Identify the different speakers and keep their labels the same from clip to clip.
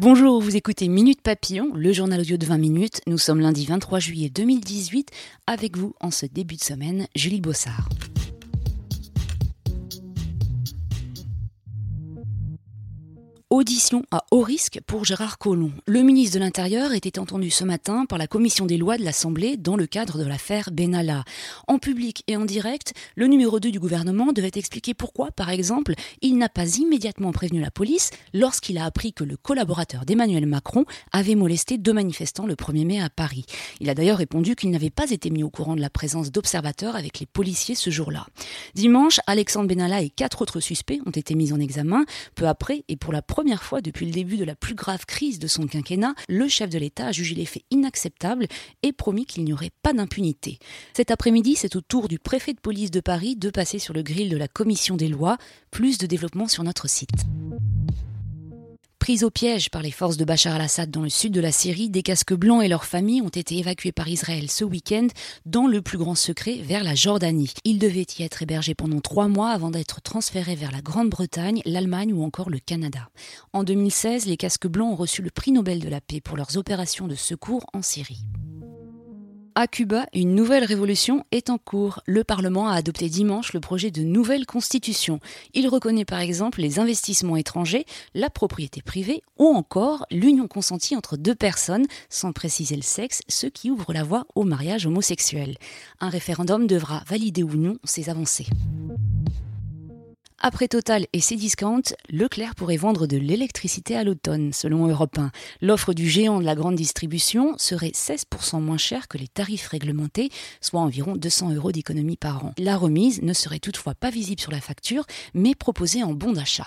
Speaker 1: Bonjour, vous écoutez Minute Papillon, le journal audio de 20 minutes. Nous sommes lundi 23 juillet 2018. Avec vous, en ce début de semaine, Julie Bossard. Audition à haut risque pour Gérard Collomb. Le ministre de l'Intérieur était entendu ce matin par la commission des lois de l'Assemblée dans le cadre de l'affaire Benalla. En public et en direct, le numéro 2 du gouvernement devait expliquer pourquoi, par exemple, il n'a pas immédiatement prévenu la police lorsqu'il a appris que le collaborateur d'Emmanuel Macron avait molesté deux manifestants le 1er mai à Paris. Il a d'ailleurs répondu qu'il n'avait pas été mis au courant de la présence d'observateurs avec les policiers ce jour-là. Dimanche, Alexandre Benalla et quatre autres suspects ont été mis en examen. Peu après, et pour la première fois depuis le début de la plus grave crise de son quinquennat, le chef de l'État a jugé les faits inacceptables et promis qu'il n'y aurait pas d'impunité. Cet après-midi, c'est au tour du préfet de police de Paris de passer sur le grill de la commission des lois. Plus de développement sur notre site. Pris au piège par les forces de Bachar al-Assad dans le sud de la Syrie, des casques blancs et leurs familles ont été évacués par Israël ce week-end dans le plus grand secret vers la Jordanie. Ils devaient y être hébergés pendant trois mois avant d'être transférés vers la Grande-Bretagne, l'Allemagne ou encore le Canada. En 2016, les casques blancs ont reçu le prix Nobel de la paix pour leurs opérations de secours en Syrie. À Cuba, une nouvelle révolution est en cours. Le Parlement a adopté dimanche le projet de nouvelle constitution. Il reconnaît par exemple les investissements étrangers, la propriété privée ou encore l'union consentie entre deux personnes, sans préciser le sexe, ce qui ouvre la voie au mariage homosexuel. Un référendum devra valider ou non ces avancées. Après Total et ses discounts, Leclerc pourrait vendre de l'électricité à l'automne, selon Europe 1. L'offre du géant de la grande distribution serait 16% moins chère que les tarifs réglementés, soit environ 200 euros d'économie par an. La remise ne serait toutefois pas visible sur la facture, mais proposée en bon d'achat.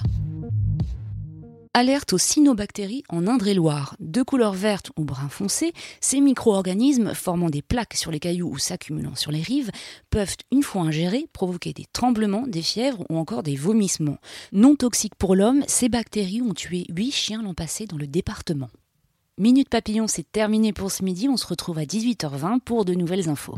Speaker 1: Alerte aux cyanobactéries en Indre-et-Loire. De couleur verte ou brun foncé, ces micro-organismes formant des plaques sur les cailloux ou s'accumulant sur les rives peuvent, une fois ingérés, provoquer des tremblements, des fièvres ou encore des vomissements. Non toxiques pour l'homme, ces bactéries ont tué 8 chiens l'an passé dans le département. Minute Papillon, c'est terminé pour ce midi. On se retrouve à 18h20 pour de nouvelles infos.